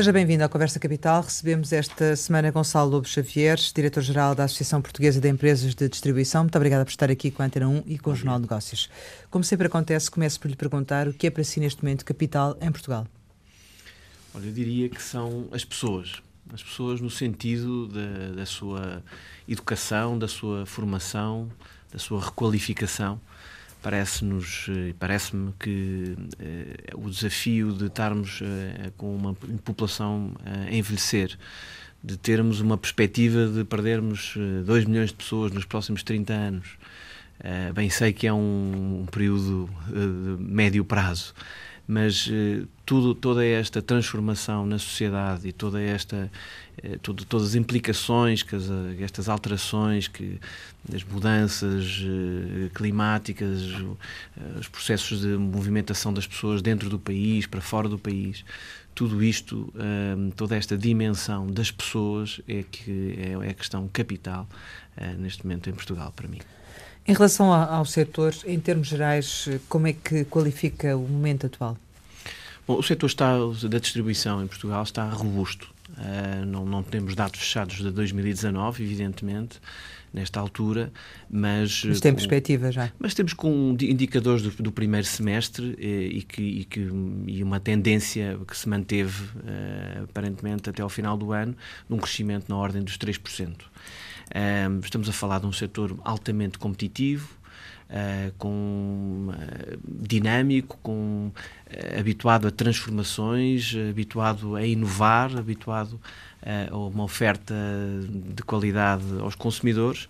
Seja bem-vindo à Conversa Capital. Recebemos esta semana Gonçalo Lobo Xavier, diretor-geral da Associação Portuguesa de Empresas de Distribuição. Muito obrigada por estar aqui com a Antena 1 e com o Jornal de Negócios. Como sempre acontece, começo por lhe perguntar o que é para si neste momento capital em Portugal. Olha, eu diria que são as pessoas. As pessoas no sentido da, da sua educação, da sua formação, da sua requalificação parece-nos eh, parece-me que eh, o desafio de estarmos eh, com uma população a envelhecer de termos uma perspectiva de perdermos 2 milhões de pessoas nos próximos 30 anos bem sei que é um, um período de médio prazo mas eh, tudo, toda esta transformação na sociedade e toda esta eh, tudo, todas as implicações que as, estas alterações que as mudanças eh, climáticas os processos de movimentação das pessoas dentro do país para fora do país tudo isto toda esta dimensão das pessoas é que é, é a questão capital neste momento em Portugal para mim em relação ao setor, em termos gerais, como é que qualifica o momento atual? Bom, o setor está, da distribuição em Portugal está robusto. Uh, não, não temos dados fechados de 2019, evidentemente, nesta altura, mas... Mas tem com, perspectiva já. Mas temos com indicadores do, do primeiro semestre e, eh, e, que, e, que, e uma tendência que se manteve, uh, aparentemente, até ao final do ano, num crescimento na ordem dos 3%. Uh, estamos a falar de um setor altamente competitivo, uh, com uh, dinâmico, com habituado a transformações, habituado a inovar, habituado a uma oferta de qualidade aos consumidores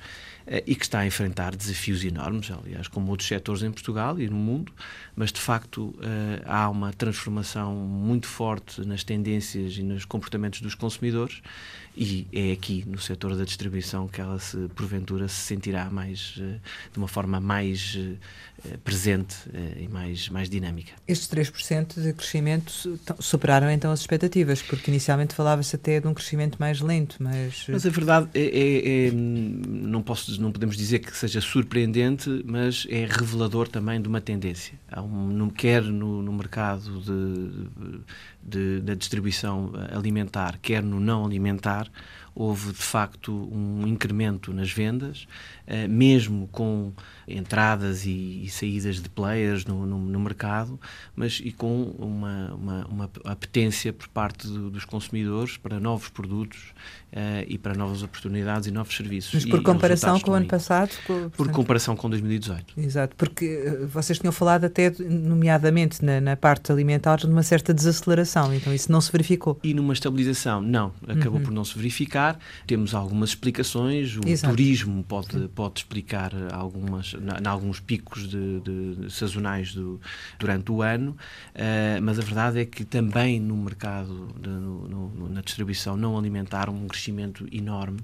e que está a enfrentar desafios enormes, aliás, como outros setores em Portugal e no mundo, mas de facto há uma transformação muito forte nas tendências e nos comportamentos dos consumidores e é aqui no setor da distribuição que ela se porventura se sentirá mais eh, de uma forma mais eh, presente eh, e mais mais dinâmica. Estes 3% de crescimento superaram então as expectativas, porque inicialmente falava-se até de um crescimento mais lento, mas Mas a verdade é, é, é, não posso não podemos dizer que seja surpreendente, mas é revelador também de uma tendência. Há um, quer no, no mercado de, de, da distribuição alimentar, quer no não alimentar, houve de facto um incremento nas vendas, eh, mesmo com entradas e, e saídas de players no, no, no, mercado, mas e com uma, uma, uma apetência por parte do, dos consumidores para novos produtos uh, e para novas oportunidades e novos serviços. Mas por e, comparação com o ano passado? Por, por comparação com 2018. Exato, porque eh, vocês tinham falado até, nomeadamente na, na, parte alimentar, de uma certa desaceleração, então isso não se verificou. E numa estabilização, não, acabou uhum. por não se verificar. Temos algumas explicações, o Exato. turismo pode, pode explicar algumas em alguns picos de, de sazonais do, durante o ano, uh, mas a verdade é que também no mercado, de, no, no, na distribuição não alimentar, um crescimento enorme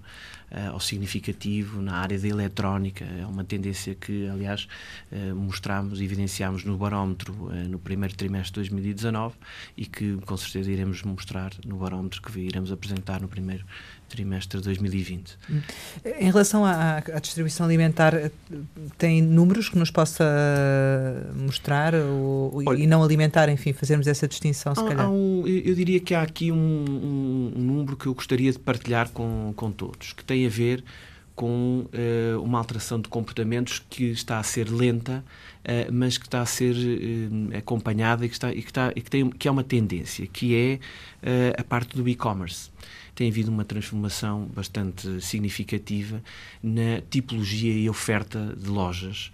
uh, ou significativo na área da eletrónica. É uma tendência que, aliás, uh, mostramos, evidenciamos no barómetro uh, no primeiro trimestre de 2019 e que, com certeza, iremos mostrar no barómetro que iremos apresentar no primeiro trimestre de 2020. Em relação à, à, distribuição alimentar, tem números que nos possa mostrar ou, Olha, e não alimentar, enfim, fazermos essa distinção, se há, calhar? Há um, eu diria que há aqui um, um, um, número que eu gostaria de partilhar com, com todos, que tem a ver com uh, uma alteração de comportamentos que está a ser lenta, uh, mas que está a ser uh, acompanhada e que, está, e que, está, e que, tem, que é uma tendência, que é a parte do e-commerce tem havido uma transformação bastante significativa na tipologia e oferta de lojas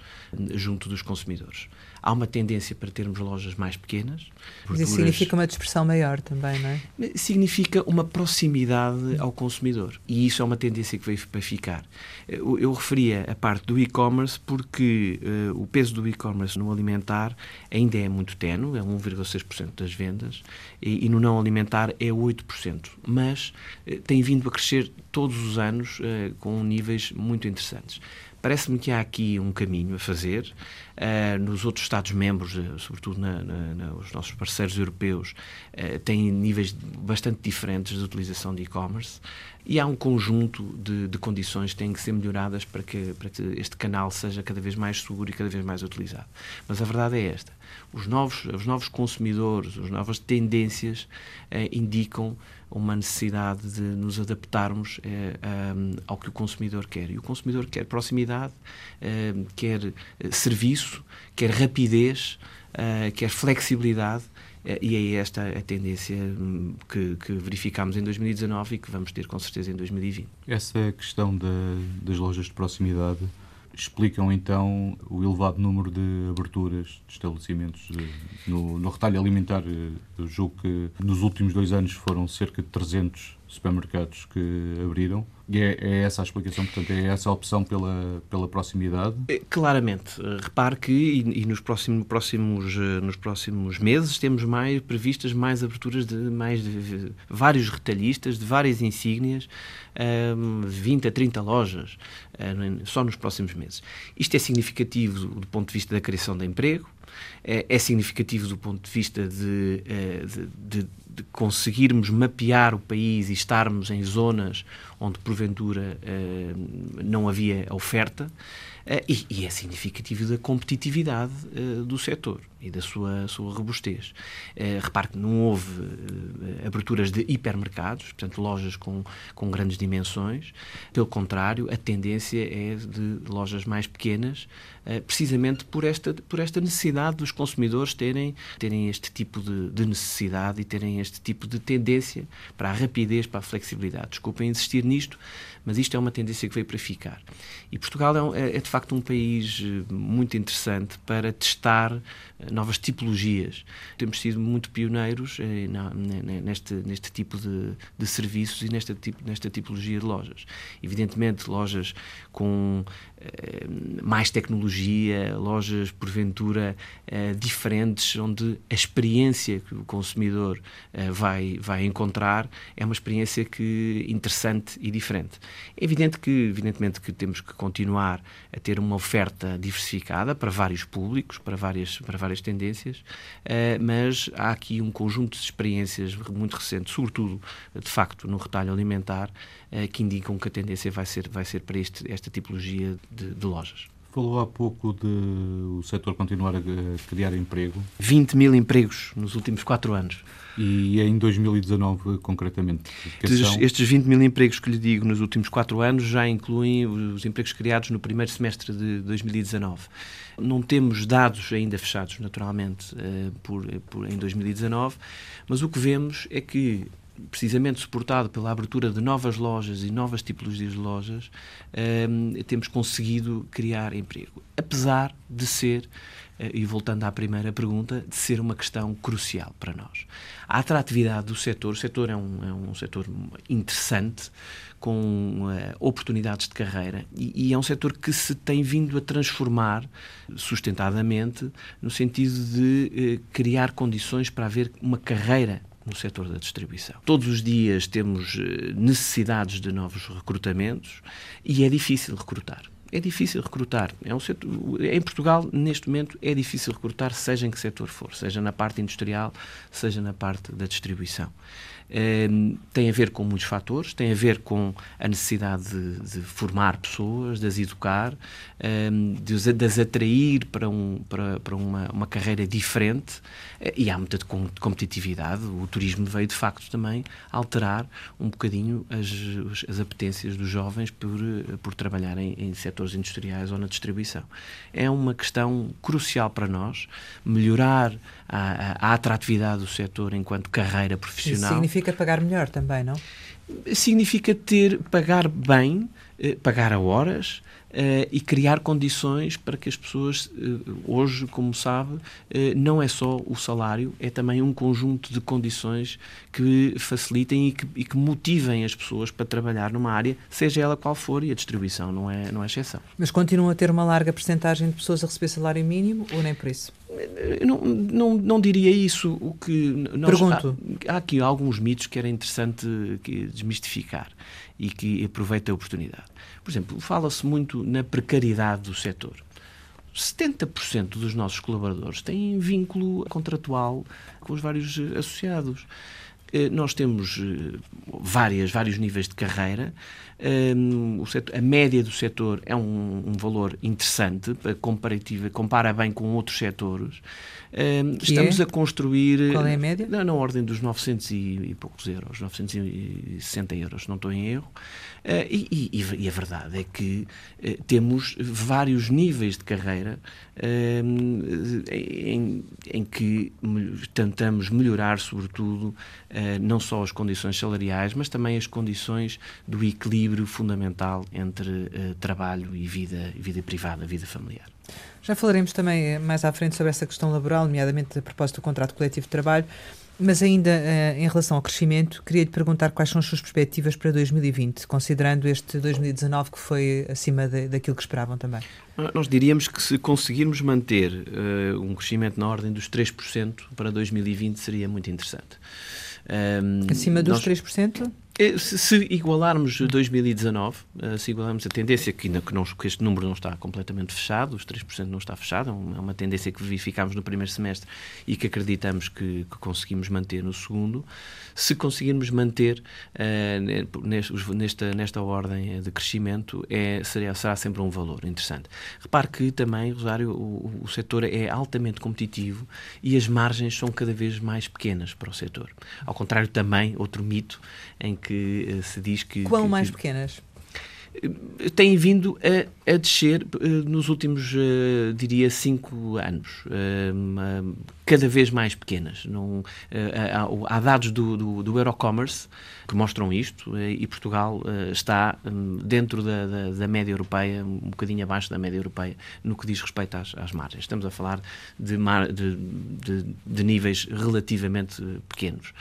junto dos consumidores. Há uma tendência para termos lojas mais pequenas. Mas isso significa uma dispersão maior também, não é? Significa uma proximidade ao consumidor. E isso é uma tendência que veio para ficar. Eu, eu referia a parte do e-commerce porque uh, o peso do e-commerce no alimentar ainda é muito tenue, é 1,6% das vendas, e, e, no não alimentar é 8%. Mas uh, tem vindo a crescer todos os anos uh, com níveis muito interessantes Parece-me que há aqui um caminho a fazer. Uh, nos outros Estados-membros, uh, sobretudo na, na, na, os nossos parceiros europeus, uh, têm níveis bastante diferentes de utilização de e-commerce e há um conjunto de, de, condições que têm que ser melhoradas para que, para que este canal seja cada vez mais seguro e cada vez mais utilizado. Mas a verdade é esta: os novos, os novos consumidores, as novas tendências indicam uma necessidade de nos adaptarmos eh, ao que o consumidor quer. E o consumidor quer proximidade, eh, quer eh, serviço, quer rapidez, quer flexibilidade. E é esta a tendência hum, que, que verificámos em 2019 e que vamos ter com certeza em 2020. Essa questão da, das lojas de proximidade explicam então o elevado número de aberturas de estabelecimentos no, no retalho alimentar. Eu julgo que nos últimos dois anos foram cerca de 300 supermercados que abriram. E é, é, essa a explicação, portanto, é essa a opção pela, pela proximidade? É, claramente. Repare que e, e nos, próximos, próximos, eh, nos próximos meses temos mais previstas mais aberturas de mais de vários retalhistas, de várias insígnias, um, 20 a 30 lojas, um, só nos próximos meses. Isto é significativo do ponto de vista da criação de emprego, é, é significativo do ponto de vista de, eh, de, de de conseguirmos mapear o país e estarmos em zonas onde porventura eh, não havia oferta e, e, é significativo da competitividade eh, do setor e da sua, sua robustez. repare que não houve aberturas de hipermercados, portanto, lojas com, com grandes dimensões. Pelo contrário, a tendência é de lojas mais pequenas, precisamente por esta, por esta necessidade dos consumidores terem, terem este tipo de, de necessidade e terem este tipo de tendência para a rapidez, para a flexibilidade. Desculpem insistir nisto, mas isto é uma tendência que veio para ficar. E Portugal é, é, é de facto um país eh, muito interessante para testar eh, novas tipologias. Temos sido muito pioneiros eh, neste, neste tipo de, de serviços e nesta, nesta tipologia de lojas. Evidentemente, lojas com mais tecnologia, lojas porventura diferentes, onde a experiência que o consumidor vai, vai encontrar é uma experiência que interessante e diferente. É evidente que, evidentemente, que temos que continuar a ter uma oferta diversificada para vários públicos, para várias, para várias tendências, mas há aqui um conjunto de experiências muito recentes, sobretudo, de facto, no retalho alimentar, que indicam que a tendência vai ser, vai ser para este, esta tipologia de, de lojas. Falou há pouco de o setor continuar a criar emprego. 20 mil empregos nos últimos quatro anos. E em 2019, concretamente? Estes, estes 20 mil empregos que lhe digo nos últimos quatro anos já incluem os empregos criados no primeiro semestre de 2019. Não temos dados ainda fechados, naturalmente, eh, por, por, em 2019, mas o que vemos é que precisamente suportado pela abertura de novas lojas e novas tipologias de lojas, ehm, temos conseguido criar emprego. Apesar de ser, uh, e voltando à primeira pergunta, de ser uma questão crucial para nós. A atratividade do setor, o setor é um, é um setor interessante, com uh, oportunidades de carreira e, e, é um setor que se tem vindo a transformar sustentadamente no sentido de uh, criar condições para haver uma carreira no setor da distribuição. Todos os dias temos eh, necessidades de novos recrutamentos e é difícil recrutar. É difícil recrutar. É um setor, em Portugal, neste momento, é difícil recrutar, seja em que setor for, seja na parte industrial, seja na parte da distribuição. Ehm, tem a ver com muitos fatores, tem a ver com a necessidade de, de formar pessoas, de as educar, ehm, de, de as atrair para, um, para, para uma, uma carreira diferente eh, e há muita competitividade. O turismo veio, de facto, também alterar um bocadinho as, as apetências dos jovens por, eh, por trabalhar em, em setores industriais ou na distribuição. É uma questão crucial para nós, melhorar a, a, a atratividade do setor enquanto carreira profissional. Isso significa pagar melhor também, não? Significa ter, pagar bem, eh, pagar a horas, Uh, e criar condições para que as pessoas, uh, hoje, como sabe, uh, não é só o salário, é também um conjunto de condições que facilitem e que, e que, motivem as pessoas para trabalhar numa área, seja ela qual for, e a distribuição não é, não é exceção. Mas continuam a ter uma larga percentagem de pessoas a receber salário mínimo ou nem por isso? Não, não, não diria isso. O que nós, Pergunto. Há, há aqui alguns mitos que era interessante desmistificar. e que aproveite a oportunidade. Por exemplo, fala-se muito na precariedade do setor. 70% dos nossos colaboradores têm vínculo contratual com os vários eh, associados. Eh, nós temos eh, várias, vários níveis de carreira. Setor, a média do setor é um valor interessante, comparativa, compara bem com outros setores. Estamos é? a construir. Qual é a média? Na, na ordem dos 900 e, e, poucos euros, 960 euros, não estou em erro. Uh, e, e, e, a verdade é que uh, temos vários níveis de carreira uh, em, em, que tentamos melhorar, sobretudo, não só as condições salariais, mas também as condições do equilíbrio fundamental entre trabalho e vida, vida privada, vida familiar. Já falaremos também mais à frente sobre essa questão laboral, nomeadamente a propósito do contrato coletivo de trabalho. Mas ainda uh, em relação ao crescimento, queria lhe perguntar quais são as suas perspectivas para 2020, considerando este 2019 que foi acima de, daquilo que esperavam também. Ah, nós diríamos que se conseguirmos manter uh, um crescimento na ordem dos 3% para 2020 seria muito interessante. Um, acima dos nós... 3%? É, se, igualarmos 2019, eh, se igualarmos a tendência, que, que, não, que este número não está completamente fechado, os 3% não está fechado, é uma, é uma tendência que verificámos no primeiro semestre e que acreditamos que, que conseguimos manter no segundo, se conseguirmos manter uh, nesta, nesta ordem de crescimento, é, será, será sempre um valor interessante. Repare que também, Rosário, o, o setor é altamente competitivo e as margens são cada vez mais pequenas para o setor. Ao contrário, também, outro mito em que uh, se diz que. Quão que, mais que, pequenas? Eh, têm vindo a, a descer uh, nos últimos, uh, diria, cinco anos, uh, cada vez mais pequenas. Não, há, há, dados do, do, do, Eurocommerce que mostram isto e Portugal está um, dentro da, da, da, média europeia, um bocadinho abaixo da média europeia, no que diz respeito às, às margens. Estamos a falar de, mar, de, de, de níveis relativamente pequenos.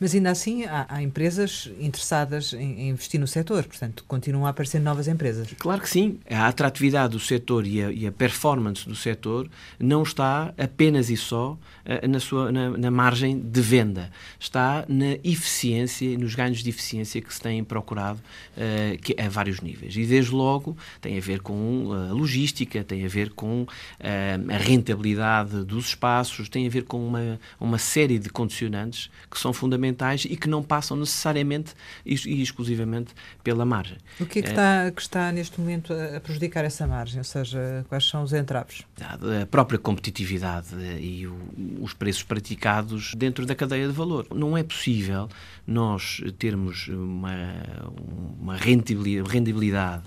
Mas ainda assim há, há empresas interessadas em, em, investir no setor, portanto continuam a aparecer novas empresas. Claro que sim. A atratividade do setor e a, e a performance do setor não está apenas e só uh, na, sua, na, na, margem de venda. Está na eficiência e nos ganhos de eficiência que se têm procurado uh, que, a vários níveis. E desde logo tem a ver com a logística, tem a ver com uh, a rentabilidade dos espaços, tem a ver com uma, uma série de condicionantes que são fundamentais fundamentais e que não passam necessariamente e, e exclusivamente pela margem. O que é que, está, que está neste momento a prejudicar essa margem? Ou seja, quais são os entraves? A própria competitividade e o, os preços praticados dentro da cadeia de valor. Não é possível nós termos uma, uma rendibilidade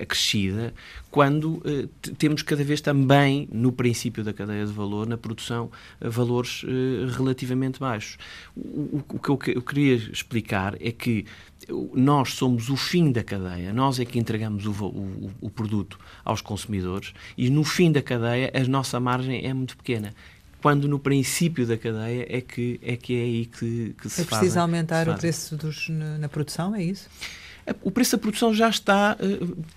acrescida quando eh, temos cada vez também, no princípio da cadeia de valor, na produção, valores eh, relativamente baixos. O, o, o que eu queria explicar é que nós somos o fim da cadeia, nós é que entregamos o, o, o, produto aos consumidores e no fim da cadeia a nossa margem é muito pequena quando no princípio da cadeia é que é, que é aí que, que se faz. É preciso aumentar o preço dos, na produção, é isso? O preço da produção já está.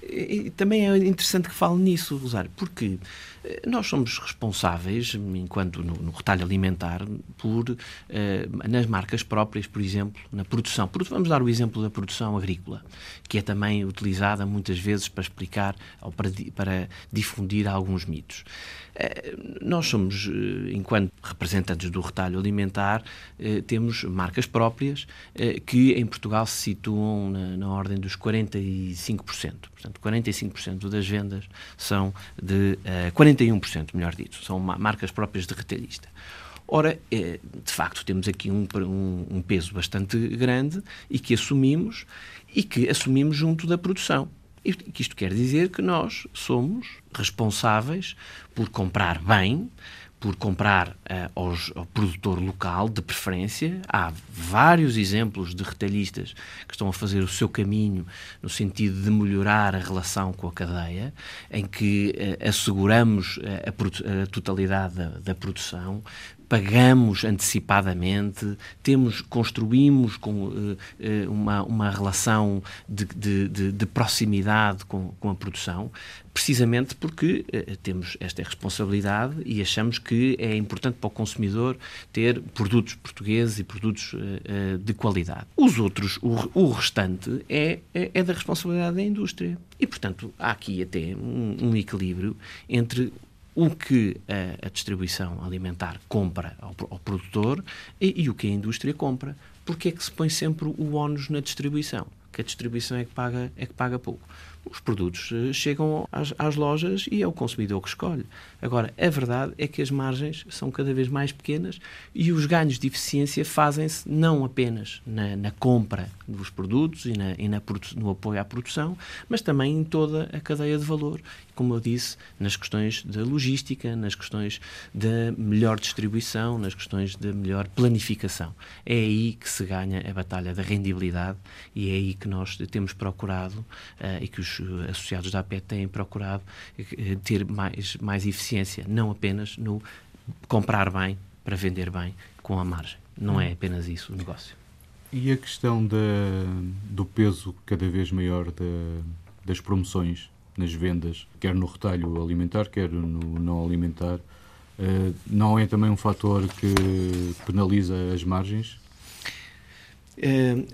Eh, também é interessante que fale nisso, Rosário, porque eh, nós somos responsáveis, enquanto no, no retalho alimentar, por eh, nas marcas próprias, por exemplo, na produção. Vamos dar o exemplo da produção agrícola, que é também utilizada muitas vezes para explicar ou para, para difundir alguns mitos. Eh, nós somos, eh, enquanto representantes do retalho alimentar, eh, temos marcas próprias que em Portugal se situam na, ordem dos 45%. Portanto, 45% das vendas são de. 41%, melhor dito, são marcas próprias de retalhista. Ora, de facto, temos aqui um, um, peso bastante grande e que assumimos e que assumimos junto da produção. Que isto quer dizer que nós somos responsáveis por comprar bem, por comprar uh, aos, ao produtor local, de preferência. Há vários exemplos de retalhistas que estão a fazer o seu caminho no sentido de melhorar a relação com a cadeia, em que uh, asseguramos uh, a, a, totalidade da, da, produção, pagamos antecipadamente, temos, construímos com, uh, uma, uma relação de, de, de, de proximidade com, com, a produção, precisamente porque uh, temos esta responsabilidade e achamos que é importante para o consumidor ter produtos portugueses e produtos uh, de qualidade. Os outros, o, o restante, é, é, é, da responsabilidade da indústria. E, portanto, há aqui até um, um equilíbrio entre o que a, a distribuição alimentar compra ao, ao produtor e, e, o que a indústria compra. Porque é que se põe sempre o ónus na distribuição? Que a distribuição é que paga, é que paga pouco os produtos eh, chegam às, às, lojas e é o consumidor que escolhe. Agora, a verdade é que as margens são cada vez mais pequenas e os ganhos de eficiência fazem-se não apenas na, na, compra dos produtos e, na, e na, no apoio à produção, mas também em toda a cadeia de valor. Como eu disse, nas questões da logística, nas questões da melhor distribuição, nas questões da melhor planificação. É aí que se ganha a batalha da rendibilidade e é aí que nós temos procurado uh, e que os associados da APET têm procurado eh, ter mais, mais eficiência, não apenas no comprar bem para vender bem com a margem. Não é apenas isso o negócio. E a questão da, do peso cada vez maior da, das promoções nas vendas, quer no retalho alimentar, quer no não alimentar, uh, não é também um fator que penaliza as margens?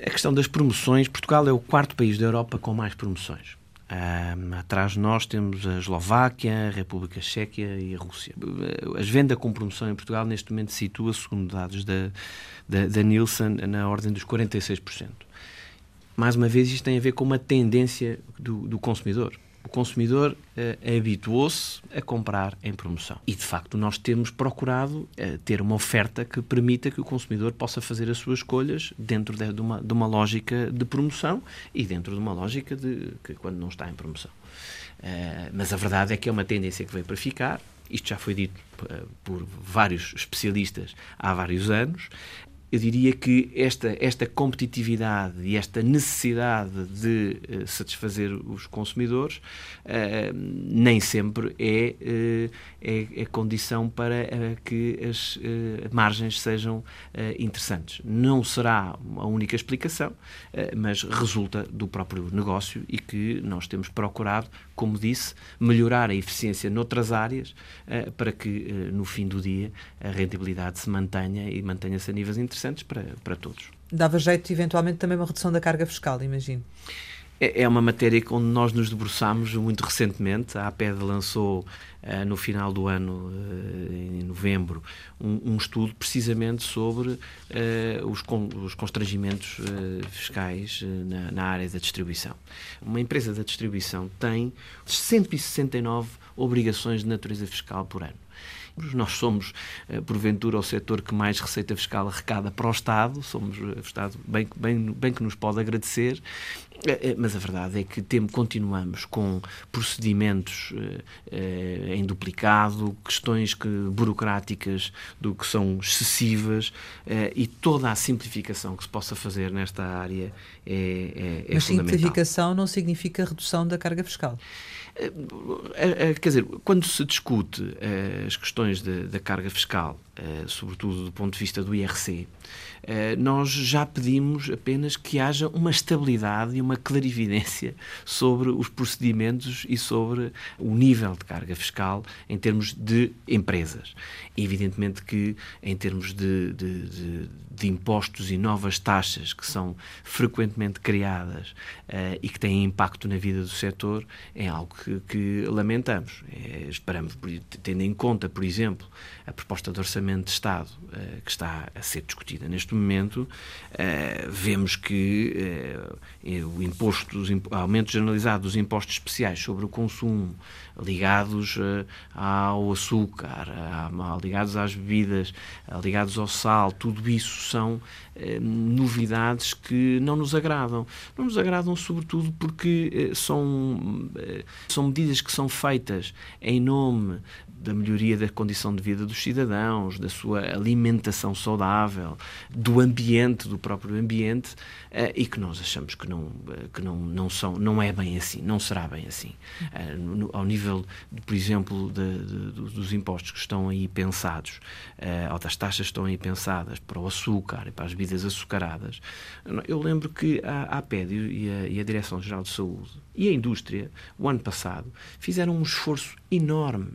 A questão das promoções, Portugal é o quarto país da Europa com mais promoções. Atrás de nós temos a Eslováquia, a República Checa e a Rússia. As vendas com promoção em Portugal neste momento situa, segundo dados da, da, da Nielsen, na ordem dos 46%. Mais uma vez, isto tem a ver com uma tendência do, do consumidor o consumidor uh, habituou-se a comprar em promoção. E, de facto, nós temos procurado uh, ter uma oferta que permita que o consumidor possa fazer as suas escolhas dentro de, de, uma, de uma, lógica de promoção e dentro de uma lógica de que quando não está em promoção. Uh, mas a verdade é que é uma tendência que veio para ficar. Isto já foi dito por vários especialistas há vários anos eu diria que esta, esta competitividade e esta necessidade de uh, satisfazer os consumidores uh, nem sempre é, uh, é, é, condição para que as margens sejam interessantes. Não será a única explicação, mas resulta do próprio negócio e que nós temos procurado, como disse, melhorar a eficiência noutras áreas para que, no fim do dia, a rentabilidade se mantenha e mantenha-se a níveis interessantes interessantes para, para todos. Dava jeito, eventualmente, também uma redução da carga fiscal, imagino. É, é uma matéria onde nós nos debruçamos muito recentemente. A APED lançou uh, no final do ano, uh, em novembro, um, estudo precisamente sobre uh, os, con os, constrangimentos fiscais na, na, área da distribuição. Uma empresa da distribuição tem 169 obrigações de natureza fiscal por ano. Nós somos, eh, porventura, o setor que mais receita fiscal arrecada para o Estado, somos o Estado bem, bem, bem que nos pode agradecer, eh, eh, mas a verdade é que temos, continuamos com procedimentos em duplicado, questões que, burocráticas do que são excessivas e toda a simplificação que se possa fazer nesta área é, é, é Mas simplificação não significa redução da carga fiscal. Quer dizer, quando se discute as questões da carga fiscal, sobretudo do ponto de vista do IRC, eh, nós já pedimos apenas que haja uma estabilidade e uma clarividência sobre os procedimentos e sobre o nível de carga fiscal em termos de empresas. Evidentemente que, em termos de, de, de, de impostos e novas taxas que são frequentemente criadas uh, e que têm impacto na vida do setor, é algo que, que lamentamos. É, esperamos, tendo em conta, por exemplo, a proposta de orçamento de Estado uh, que está a ser discutida neste momento, uh, vemos que o imposto, os imp aumento generalizado dos impostos especiais sobre o consumo, ligados uh, ao açúcar, ligados às bebidas, ligados ao sal, tudo isso são eh, novidades que não nos agradam. Não nos agradam, sobretudo, porque eh, são, eh, são medidas que são feitas em nome da melhoria da condição de vida dos cidadãos, da sua alimentação saudável, do ambiente, do próprio ambiente, uh, e que nós achamos que não, uh, que não, não, são, não é bem assim, não será bem assim. No, ao nível, por exemplo, de, de, dos impostos que estão aí pensados, ou das taxas que estão aí pensadas para o açúcar e para as bebidas açucaradas, eu lembro que a APED e a, e a Direção-Geral de Saúde e a indústria, o ano passado, fizeram um esforço enorme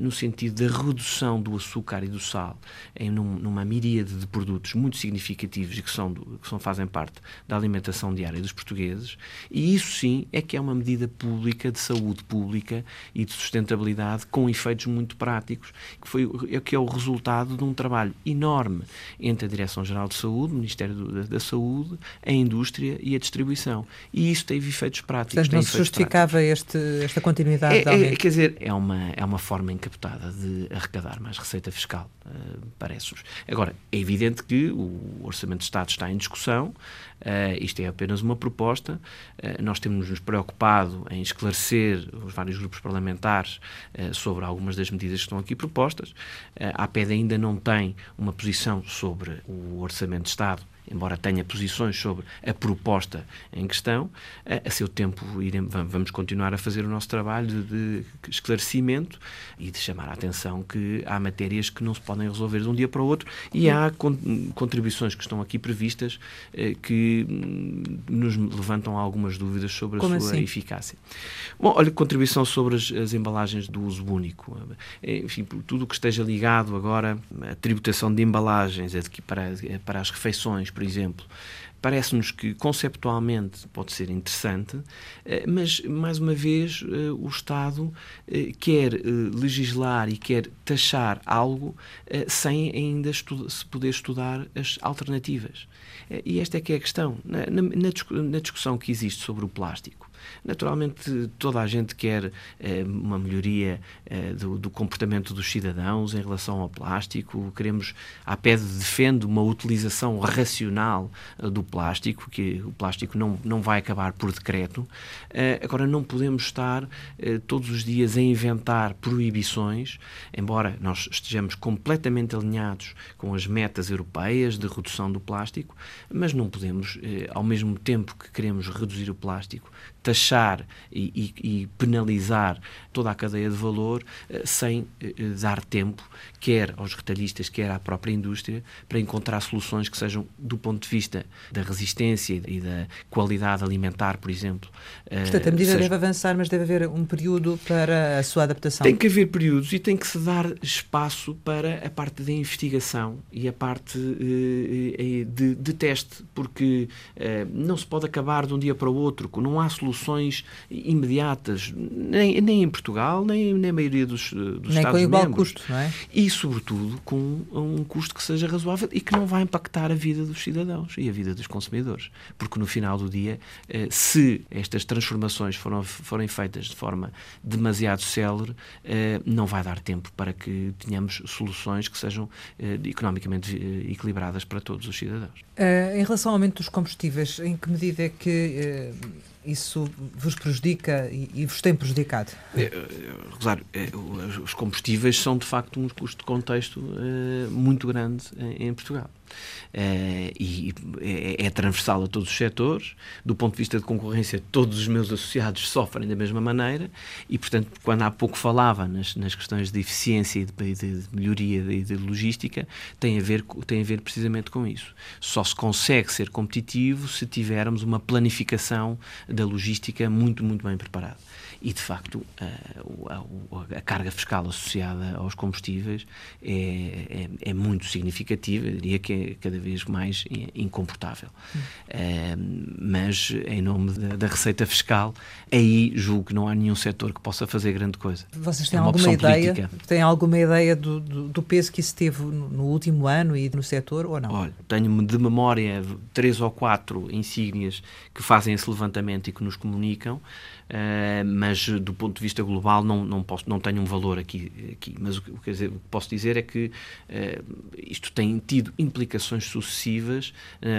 no sentido da redução do açúcar e do sal em num, numa miríade de produtos muito significativos e que, são, que são, fazem parte da alimentação diária dos portugueses, e isso sim é que é uma medida pública de saúde pública e de sustentabilidade com efeitos muito práticos, que, foi, é, que é o resultado de um trabalho enorme entre a Direção-Geral de Saúde, o Ministério da, da, Saúde, a indústria e a distribuição. E isso teve efeitos práticos. Portanto, não se justificava este, esta continuidade? É, é, quer dizer, é uma, é uma forma encapotada de arrecadar mais receita fiscal, uh, parece-nos. Agora, é evidente que o Orçamento de Estado está em discussão, Uh, isto é apenas uma proposta. Uh, nós temos nos preocupado em esclarecer os vários grupos parlamentares uh, sobre algumas das medidas que estão aqui propostas. a APED ainda não tem uma posição sobre o Orçamento de Estado embora tenha posições sobre a proposta em questão, a, seu tempo vamos continuar a fazer o nosso trabalho de, esclarecimento e de chamar a atenção que há matérias que não se podem resolver de um dia para o outro e há con contribuições que estão aqui previstas eh, que hum, nos levantam algumas dúvidas sobre a Como sua assim? eficácia. Bom, olha, contribuição sobre as, as embalagens do uso único. Enfim, tudo o que esteja ligado agora à tributação de embalagens para, para as refeições, por exemplo, parece-nos que conceptualmente pode ser interessante, eh, mas, mais uma vez, eh, o Estado eh, quer legislar e quer taxar algo sem ainda se poder estudar as alternativas. E esta é que é a questão. Na discussão que existe sobre o plástico, Naturalmente, toda a gente quer eh, uma melhoria eh, do, do, comportamento dos cidadãos em relação ao plástico. Queremos, a PED defende uma utilização racional eh, do plástico, que o plástico não, não vai acabar por decreto. Eh, agora, não podemos estar eh, todos os dias a inventar proibições, embora nós estejamos completamente alinhados com as metas europeias de redução do plástico, mas não podemos, eh, ao mesmo tempo que queremos reduzir o plástico, taxar e, e, e, penalizar toda a cadeia de valor eh, sem eh, dar tempo, quer aos retalhistas, quer à própria indústria, para encontrar soluções que sejam, do ponto de vista da resistência e da qualidade alimentar, por exemplo. Eh, Portanto, a medida deve avançar, mas deve haver um período para a sua adaptação. Tem que haver períodos e tem que se dar espaço para a parte da investigação e a parte de, de teste, porque não se pode acabar de um dia para o outro, não há solução soluções imediatas, nem, nem em Portugal, nem na maioria dos, dos nem Estados com igual membros. custo, não é? E, sobretudo, com um custo que seja razoável e que não vai impactar a vida dos cidadãos e a vida dos consumidores. Porque, no final do dia, eh, se estas transformações foram, forem feitas de forma demasiado célere, eh, não vai dar tempo para que tenhamos soluções que sejam eh, economicamente equilibradas para todos os cidadãos. em relação ao aumento dos combustíveis, em que medida é que isso vos prejudica e, e vos tem prejudicado? É, Rosário, é, os combustíveis são de facto um custo de contexto é, muito grande em, em Portugal. Eh, e é, é, transversal a todos os setores. Do ponto de vista de concorrência, todos os meus associados sofrem da mesma maneira e, portanto, quando há pouco falava nas, nas questões de eficiência e de, de, melhoria de, de, logística, tem a, ver, tem a ver precisamente com isso. Só se consegue ser competitivo se tivermos uma planificação da logística muito, muito bem preparada e, de facto, a, a, a, carga fiscal associada aos combustíveis é, é, é, muito significativa, eu diria que é cada vez mais incomportável. Hum. mas, em nome da, da, receita fiscal, aí julgo que não há nenhum setor que possa fazer grande coisa. Vocês têm é alguma ideia, política. têm alguma ideia do, do, do, peso que isso teve no último ano e no setor, ou não? Olha, tenho de memória três ou quatro insígnias que fazem esse levantamento e que nos comunicam, uh, mas do ponto de vista global não, não, posso, não tenho um valor aqui. aqui. Mas o, que, dizer, o que posso dizer é que isto tem tido implicações sucessivas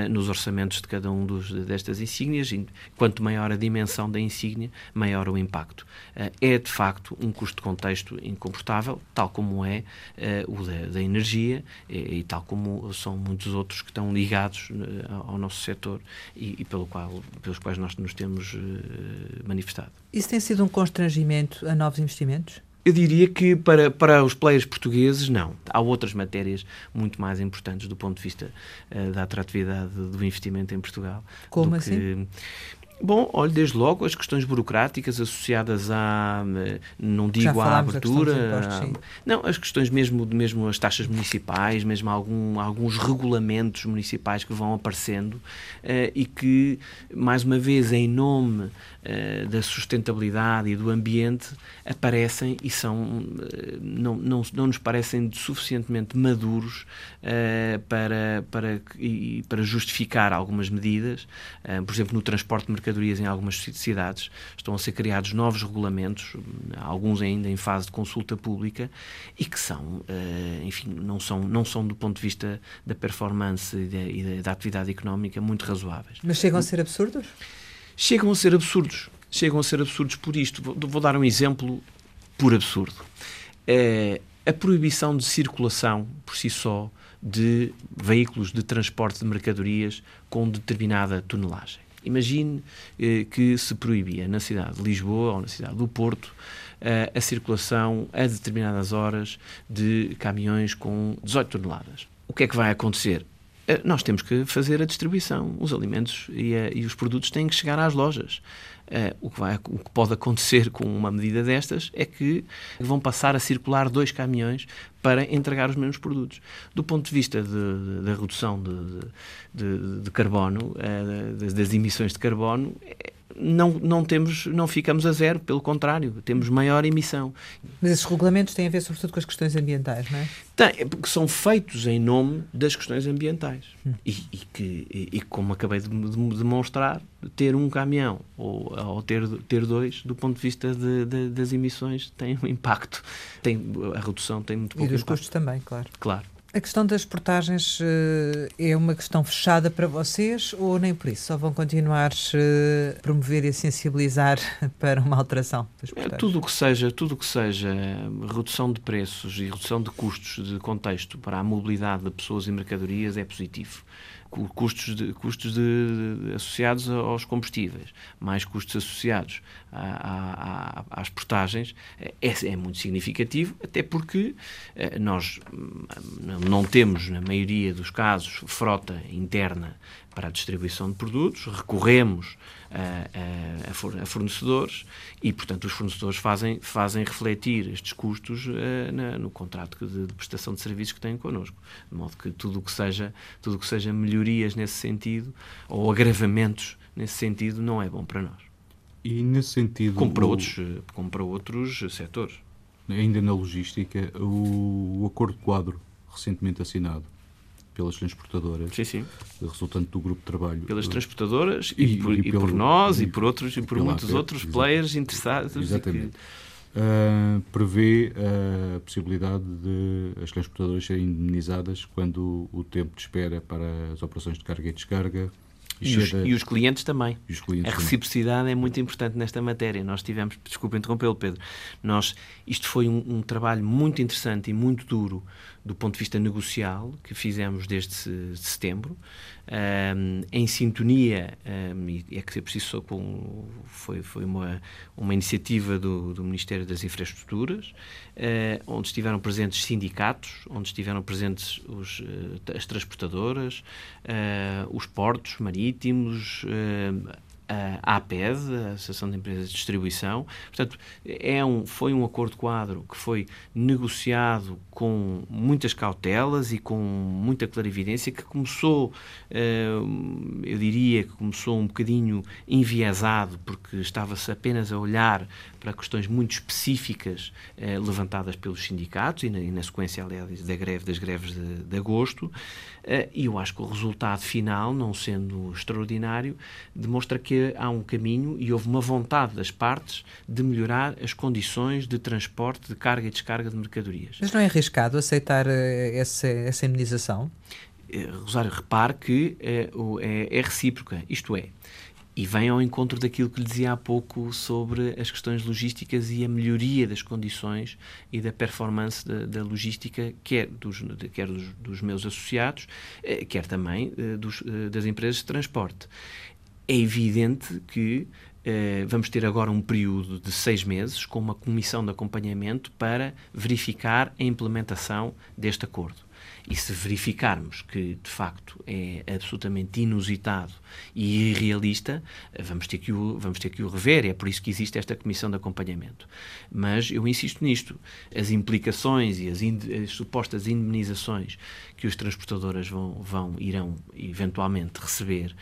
nos orçamentos de cada um dos, destas insígnias. Quanto maior a dimensão da insígnia, maior o impacto. é de facto um custo de contexto incomportável, tal como é o da, da energia e, e, tal como são muitos outros que estão ligados ao nosso setor e, e pelo qual, pelos quais nós nos temos manifestado. Isso tem sido um constrangimento a novos investimentos? Eu diria que para, para os players portugueses, não. Há outras matérias muito mais importantes do ponto de vista uh, da atratividade do investimento em Portugal. Como assim? Que, Bom, olha, desde logo as questões burocráticas associadas à, eh, não digo à abertura, impostos, não, as questões mesmo, mesmo as taxas municipais, mesmo algum, alguns regulamentos municipais que vão aparecendo uh, e que, mais uma vez, em nome uh, da sustentabilidade e do ambiente, aparecem e são, uh, não, não, não nos parecem suficientemente maduros para, para, e, para justificar algumas medidas, por exemplo, no transporte de mercadorias em algumas cidades, estão a ser criados novos regulamentos, alguns ainda em fase de consulta pública, e que são, eh, enfim, não são, não são do ponto de vista da performance e da, e da atividade económica muito razoáveis. Mas chegam a ser absurdos? Chegam a ser absurdos. Chegam a ser absurdos por isto. Vou, vou dar um exemplo por absurdo. É, a proibição de circulação, por si só, de veículos de transporte de mercadorias com determinada tonelagem. Imagine eh, que se proibia na cidade de Lisboa ou na cidade do Porto eh, a circulação a determinadas horas de caminhões com 18 toneladas. O que é que vai acontecer? Eh, nós temos que fazer a distribuição. Os alimentos e, a, e os produtos têm que chegar às lojas. Uh, o, que vai, o, que pode acontecer com uma medida destas é que vão passar a circular dois caminhões para entregar os mesmos produtos. Do ponto de vista da redução de, de, de carbono, uh, das, das, emissões de carbono, não, não, temos, não ficamos a zero, pelo contrário, temos maior emissão. Mas esses regulamentos têm a ver sobretudo com as questões ambientais, não é? Tem, porque são feitos em nome das questões ambientais. Hum. E, e, que, e, e, como acabei de, de, demonstrar, ter um caminhão ou, ou ter, ter dois, do ponto de vista de, de, das emissões, tem um impacto. Tem, a redução tem muito pouco E dos impacto. custos também, claro. Claro. A questão das portagens uh, é uma questão fechada para vocês ou nem por isso? Só vão continuar uh, a promover e a sensibilizar para uma alteração das é, portagens? É, tudo o que seja, tudo que seja redução de preços e redução de custos de contexto para a mobilidade de pessoas e mercadorias é positivo custos, de, custos de, de, associados aos combustíveis, mais custos associados a, a, às portagens, é, é, muito significativo, até porque eh, nós hum, não temos, na maioria dos casos, frota interna para a distribuição de produtos, recorremos a, a, a, fornecedores e, portanto, os fornecedores fazem, fazem refletir estes custos uh, na, no contrato de, de, prestação de serviços que têm connosco. De modo que tudo o que seja, tudo que seja melhorias nesse sentido ou agravamentos nesse sentido não é bom para nós. E nesse sentido. Como para, o... outros, como para outros setores. Ainda na logística, o, o acordo quadro recentemente assinado pelas transportadoras, sim, sim. resultante do grupo de trabalho. Pelas transportadoras e, e, por, e, e por, nós e, por outros e por muitos APEP, outros players interessados. Exatamente. Que... Uh, prevê a possibilidade de as transportadoras serem indemnizadas quando o tempo de espera para as operações de carga e descarga e os, e os, clientes também. Os clientes a reciprocidade também. é muito importante nesta matéria. Nós tivemos, desculpa interrompê-lo, Pedro, nós, isto foi um, um, trabalho muito interessante e muito duro do ponto de vista negocial que fizemos desde setembro, um, em sintonia, um, e é que é preciso com, foi, foi uma, uma iniciativa do, do Ministério das Infraestruturas, uh, onde estiveram presentes sindicatos, onde estiveram presentes os, uh, as transportadoras, uh, os portos marítimos, a APED, a Associação de Empresas de Distribuição. Portanto, é um, foi um acordo quadro que foi negociado com muitas cautelas e com muita clarividência, que começou, eh, eu diria que começou um bocadinho enviesado, porque estava-se apenas a olhar para questões muito específicas eh, levantadas pelos sindicatos e na, e na, sequência, aliás, da greve, das greves de, de agosto. Eh, e eu acho que o resultado final, não sendo extraordinário, demonstra que há um caminho e houve uma vontade das partes de melhorar as condições de transporte de carga e descarga de mercadorias. Mas não é arriscado aceitar eh, essa, essa indemnização? Eh, Rosário, repare que é, é, é recíproca, isto é, e vem ao encontro daquilo que lhe dizia há pouco sobre as questões logísticas e a melhoria das condições e da performance da, da logística, quer, dos, quer dos, dos, meus associados, eh, quer também eh, dos, das empresas de transporte. É evidente que vamos ter agora um período de seis meses com uma comissão de acompanhamento para verificar a implementação deste acordo. E se verificarmos que, de facto, é absolutamente inusitado e irrealista, vamos ter que o, vamos ter que o rever. É por isso que existe esta comissão de acompanhamento. Mas eu insisto nisto. As implicações e as, as supostas indemnizações que os transportadoras vão, vão, irão eventualmente receber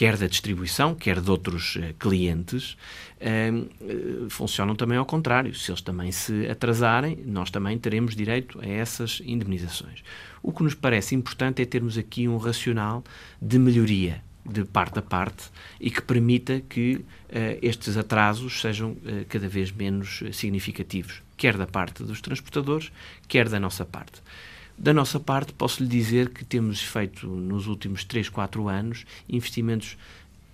quer da distribuição, quer de outros uh, clientes, uh, funcionam também ao contrário. Se eles também se atrasarem, nós também teremos direito a essas indemnizações. O que nos parece importante é termos aqui um racional de melhoria de parte a parte e que permita que uh, estes atrasos sejam cada vez menos significativos, quer da parte dos transportadores, quer da nossa parte. Da nossa parte, posso lhe dizer que temos feito nos últimos 3, 4 anos investimentos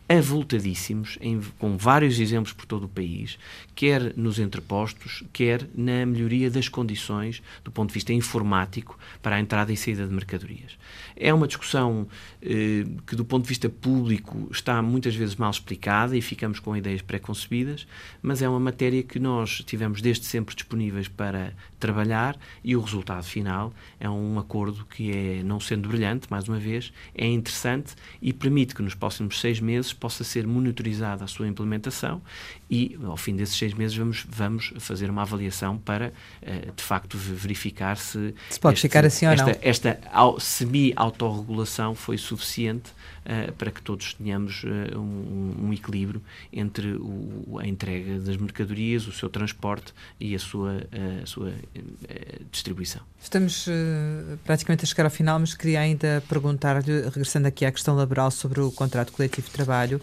avultadíssimos, em, com vários exemplos por todo o país, quer nos entrepostos, quer na melhoria das condições do ponto de vista informático para a entrada e saída de mercadorias. É uma discussão eh, que, do ponto de vista público, está muitas vezes mal explicada e ficamos com ideias preconcebidas, mas é uma matéria que nós tivemos desde sempre disponíveis para trabalhar e o resultado final é um acordo que é, não sendo brilhante, mais uma vez, é interessante e permite que nos próximos seis meses possa ser monitorizada a sua implementação e, ao fim desses seis meses, vamos, vamos fazer uma avaliação para, uh, de facto, verificar se, se pode este, ficar assim esta, ou não. esta semi-autorregulação foi suficiente uh, para que todos tenhamos uh, um, um, equilíbrio entre o, a entrega das mercadorias, o seu transporte e a sua, a sua distribuição. Estamos praticamente a chegar ao final, mas queria ainda perguntar-lhe, regressando aqui à questão laboral sobre o contrato coletivo de trabalho,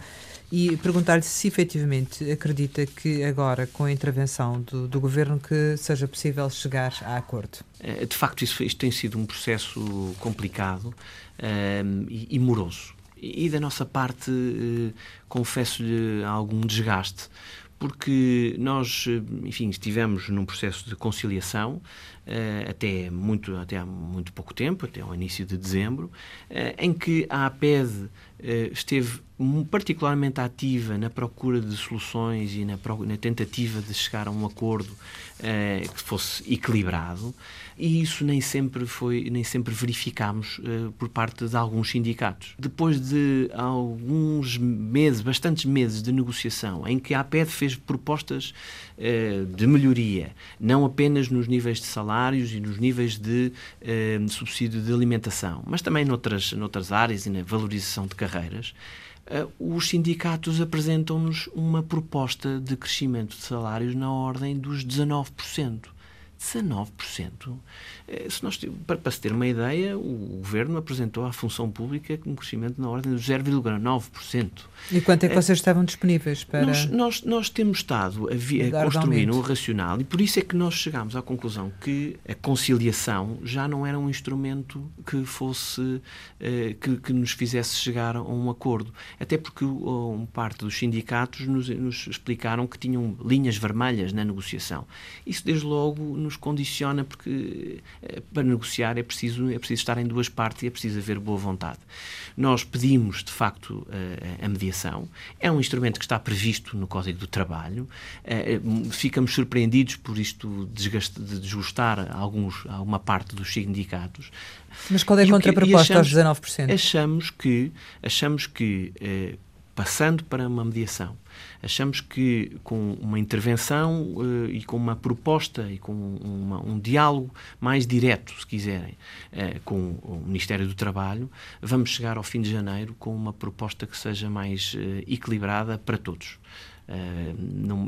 e perguntar-lhe se efetivamente acredita que agora, com a intervenção do, do, Governo, que seja possível chegar a acordo. Eh, de facto, isso, isto tem sido um processo complicado um, ehm, e, e, moroso. E, da nossa parte, uh, confesso-lhe algum desgaste, porque nós, enfim, estivemos num processo de conciliação uh, até, muito, até há muito pouco tempo, até ao início de dezembro, uh, em que a APED uh, esteve particularmente ativa na procura de soluções e na, na tentativa de chegar a um acordo que fosse equilibrado e isso nem sempre foi nem sempre verificámos uh, por parte de alguns sindicatos. Depois de alguns meses, bastantes meses de negociação, em que a APED fez propostas uh, de melhoria, não apenas nos níveis de salários e nos níveis de subsídio de alimentação, mas também noutras, noutras áreas e na valorização de carreiras, Uh, os sindicatos apresentam-nos uma proposta de crescimento de salários na ordem dos 19%. 19%. Eh, se nós, para, se ter uma ideia, o governo apresentou à função pública um crescimento na ordem de 0,9%. E quanto é que vocês estavam disponíveis para. Nós, nós, nós temos estado a, vi, a construir um racional e por isso é que nós chegámos à conclusão que a conciliação já não era um instrumento que fosse. Eh, que, que nos fizesse chegar a um acordo. Até porque um parte dos sindicatos nos, nos explicaram que tinham linhas vermelhas na negociação. Isso, desde logo, nos condiciona porque eh, para negociar é preciso, é preciso estar em duas partes e é preciso haver boa vontade. Nós pedimos, de facto, a, a mediação. É um instrumento que está previsto no Código do Trabalho. Eh, ficamos surpreendidos por isto de desgostar alguns, alguma parte dos sindicatos. Mas qual é a contraproposta aos 19%? Achamos que, achamos que eh, passando para uma mediação, achamos que com uma intervenção uh, e com uma proposta e com uma, um diálogo mais direto, se quiserem, uh, com o Ministério do Trabalho, vamos chegar ao fim de janeiro com uma proposta que seja mais uh, equilibrada para todos. Não,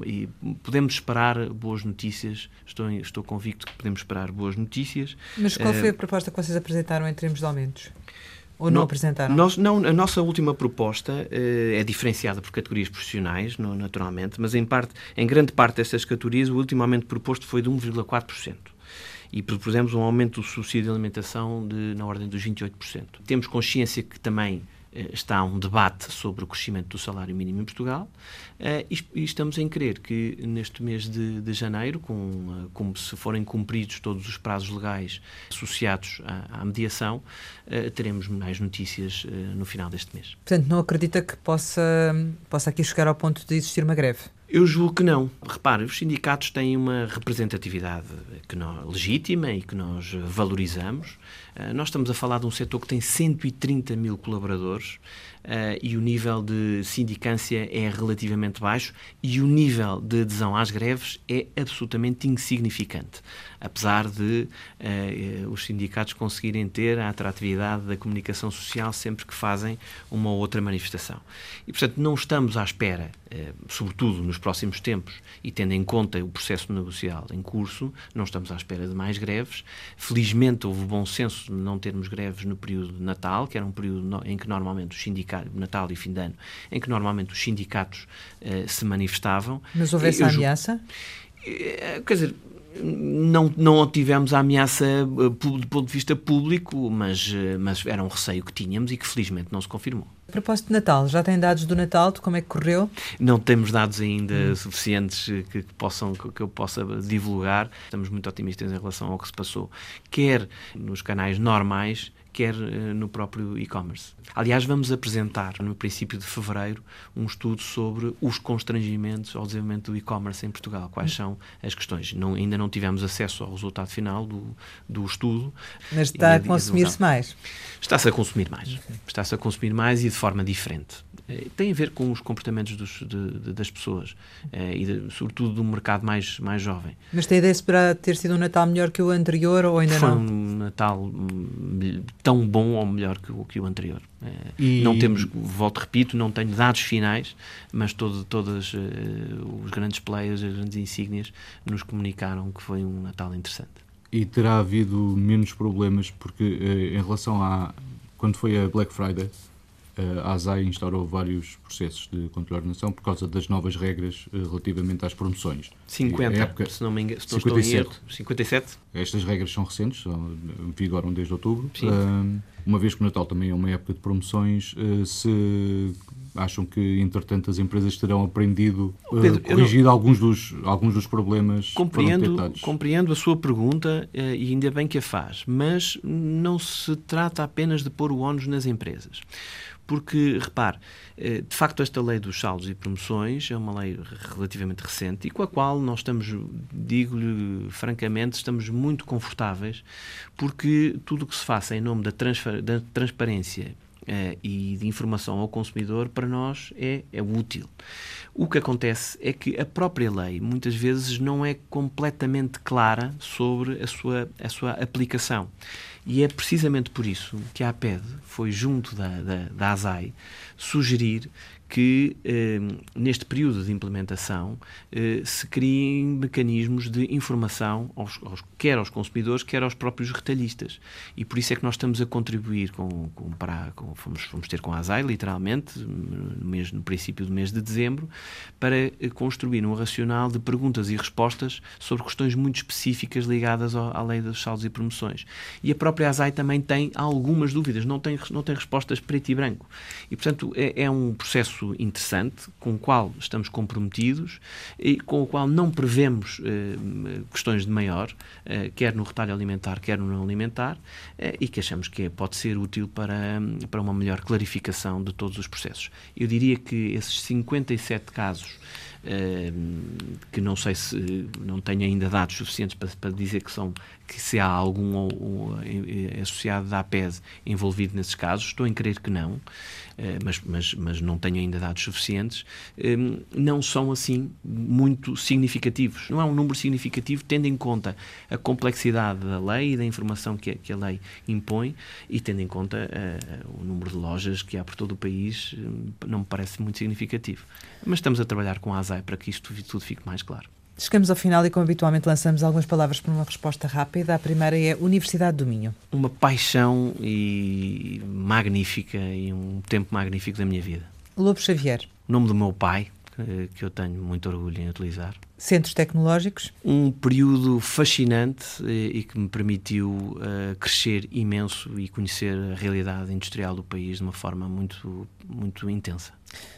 podemos esperar boas notícias, estou, estou convicto que podemos esperar boas notícias. Mas qual foi a proposta que vocês apresentaram em termos de aumentos? Ou não, não apresentaram? Nós, não, a nossa última proposta uh, é diferenciada por categorias profissionais, no, naturalmente, mas em, parte, em grande parte destas categorias o último aumento proposto foi de 1,4% e propusemos um aumento do subsídio de alimentação de, na ordem dos 28%. Temos consciência que também está um debate sobre o crescimento do salário mínimo em Portugal eh, e estamos em crer que neste mês de, de janeiro, com, eh, como se forem cumpridos todos os prazos legais associados à, à mediação, teremos mais notícias no final deste mês. Portanto, não acredita que possa, possa aqui chegar ao ponto de existir uma greve? Eu julgo que não. Repare, os sindicatos têm uma representatividade que nós, legítima e que nós valorizamos. Uh, nós estamos a falar de um setor que tem 130 mil colaboradores uh, e o nível de sindicância é relativamente baixo e o nível de adesão às greves é absolutamente insignificante, apesar de uh, os sindicatos conseguirem ter a atratividade da comunicação social sempre que fazem uma ou outra manifestação. E, portanto, não estamos à espera, uh, sobretudo nos próximos tempos, e tendo em conta o processo negocial em curso, não estamos à espera de mais greves. Felizmente houve bom senso de não termos greves no período de Natal, que era um período em que normalmente os sindicatos Natal e fim de ano, em que normalmente os sindicatos uh, se manifestavam. Mas houve essa ameaça? Uh, quer dizer, não, não tivemos a ameaça eh, do ponto de vista público, mas, mas era um receio que tínhamos e que felizmente não se confirmou. A propósito de Natal, já tem dados do Natal, de como é que correu? Não temos dados ainda hum. suficientes que, que, possam, que eu possa divulgar. Estamos muito otimistas em relação ao que se passou, quer nos canais normais, quer uh, no próprio e-commerce. Aliás, vamos apresentar no princípio de fevereiro um estudo sobre os constrangimentos ao desenvolvimento do e-commerce em Portugal. Quais são as questões? Não, ainda não tivemos acesso ao resultado final do, do estudo. Mas está a consumir-se mais? Está-se a consumir mais. Está-se a consumir mais e de forma diferente. Eh, tem a ver com os comportamentos dos, de, de, das pessoas eh, e, de, sobretudo, do mercado mais, mais jovem. Mas tem ideia se para ter sido um Natal melhor que o anterior ou ainda Foi não? Foi um Natal hum, tão bom ou melhor que o, que o anterior. Eh, e... Não temos, volto, repito, não tenho dados finais, mas todo, todos uh, os grandes players, as grandes insígnias, nos comunicaram que foi um Natal interessante. E terá havido menos problemas, porque uh, em relação a. Quando foi a Black Friday, a ASAI instaurou vários processos de controle-ordenação por causa das novas regras eh, relativamente às promoções. 50, época, se não me engano, se não 57. estou em erro. 57? Estas regras são recentes, vigoram desde outubro. Sim. uma vez que o Natal também é uma época de promoções, eh, se acham que, entretanto, as empresas terão aprendido, uh, Pedro, corrigido não... alguns, dos, alguns dos problemas compreendo, Compreendo a sua pergunta e ainda bem que a faz, mas não se trata apenas de pôr o ónus nas empresas. Porque, repare, eh, de facto, esta lei dos saldos e promoções é uma lei relativamente recente e com a qual nós estamos, digo-lhe francamente, estamos muito confortáveis, porque tudo o que se faça em nome da, da transparência Uh, e de informação ao consumidor, para nós é, é útil. O que acontece é que a própria lei muitas vezes não é completamente clara sobre a sua, a sua aplicação. E é precisamente por isso que a APED foi, junto da, da, da ASAI, sugerir que eh, neste período de implementação eh, se criem mecanismos de informação aos, aos, quer aos consumidores, quer aos próprios retalhistas. E por isso é que nós estamos a contribuir com, com, para, com fomos, fomos ter com a ASAI, literalmente, no, mês, no princípio do mês de dezembro, para eh, construir um racional de perguntas e respostas sobre questões muito específicas ligadas ao, à lei dos saldos e promoções. E a própria ASAI também tem algumas dúvidas, não tem, não tem respostas preto e branco. E, portanto, é, é um processo interessante, com o qual estamos comprometidos e com o qual não prevemos eh, questões de maior, eh, quer no retalho alimentar, quer no não alimentar, eh, e que achamos que pode ser útil para, para uma melhor clarificação de todos os processos. Eu diria que esses 57 casos que não sei se não tenho ainda dados suficientes para, para dizer que são que se há algum ou, ou, associado da APES envolvido nesses casos, estou em crer que não, eh, mas, mas, mas não tenho ainda dados suficientes, não são assim muito significativos. Não é um número significativo, tendo em conta a complexidade da lei e da informação que a, que a lei impõe e tendo em conta uh, o número de lojas que há por todo o país, não me parece muito significativo. Mas estamos a trabalhar com a ASAI para que isto tudo fique mais claro. Chegamos ao final e, como habitualmente, lançamos algumas palavras para uma resposta rápida. A primeira é Universidade do Minho. Uma paixão e magnífica e um tempo magnífico da minha vida. Lobo Xavier. O nome do meu pai, que eu tenho muito orgulho em utilizar. Centros tecnológicos? Um período fascinante e que me permitiu uh, crescer imenso e conhecer a realidade industrial do país de uma forma muito, muito intensa.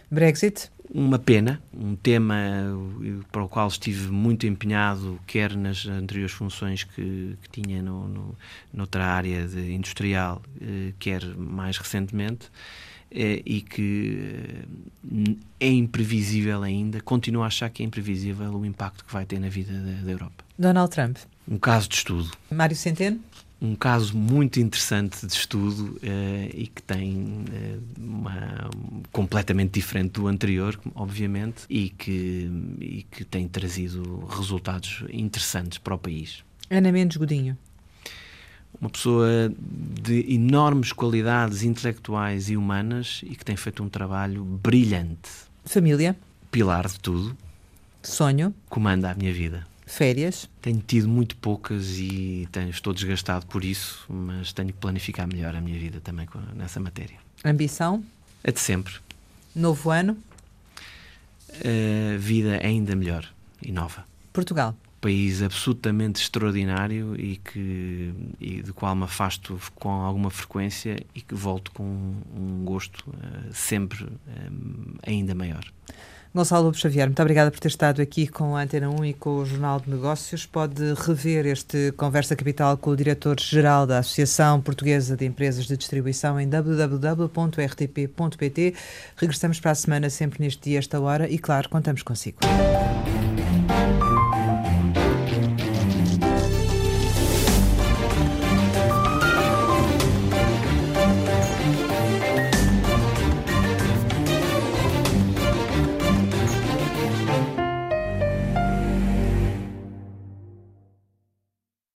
Brexit? Uma pena, um tema para o qual estive muito empenhado, quer nas anteriores funções que, que tinha no, no, noutra área industrial, uh, quer mais recentemente eh, e que eh, é imprevisível ainda, continuo a achar que é imprevisível o impacto que vai ter na vida da, da Europa. Donald Trump. Um caso de estudo. Mário Centeno? Um caso muito interessante de estudo uh, e que tem uh, uma, completamente diferente do anterior, obviamente, e que, e que tem trazido resultados interessantes para o país. Ana Mendes Godinho uma pessoa de enormes qualidades intelectuais e humanas e que tem feito um trabalho brilhante. Família. Pilar de tudo. Sonho. Comanda a minha vida. Férias. Tenho tido muito poucas e tenho, estou desgastado por isso, mas tenho que planificar melhor a minha vida também nessa matéria. Ambição. A de sempre. Novo ano. Vida ainda melhor e nova. Portugal país absolutamente extraordinário e que e do qual me afasto com alguma frequência e que volto com um gosto uh, sempre um, ainda maior. Gonçalo Lobo Xavier, muito obrigada por ter estado aqui com a Antena 1 e com o Jornal de Negócios. Pode rever este Conversa Capital com o diretor-geral da Associação Portuguesa de Empresas de Distribuição em www.rtp.pt. Regressamos para a semana sempre neste dia, esta hora, e claro, contamos consigo.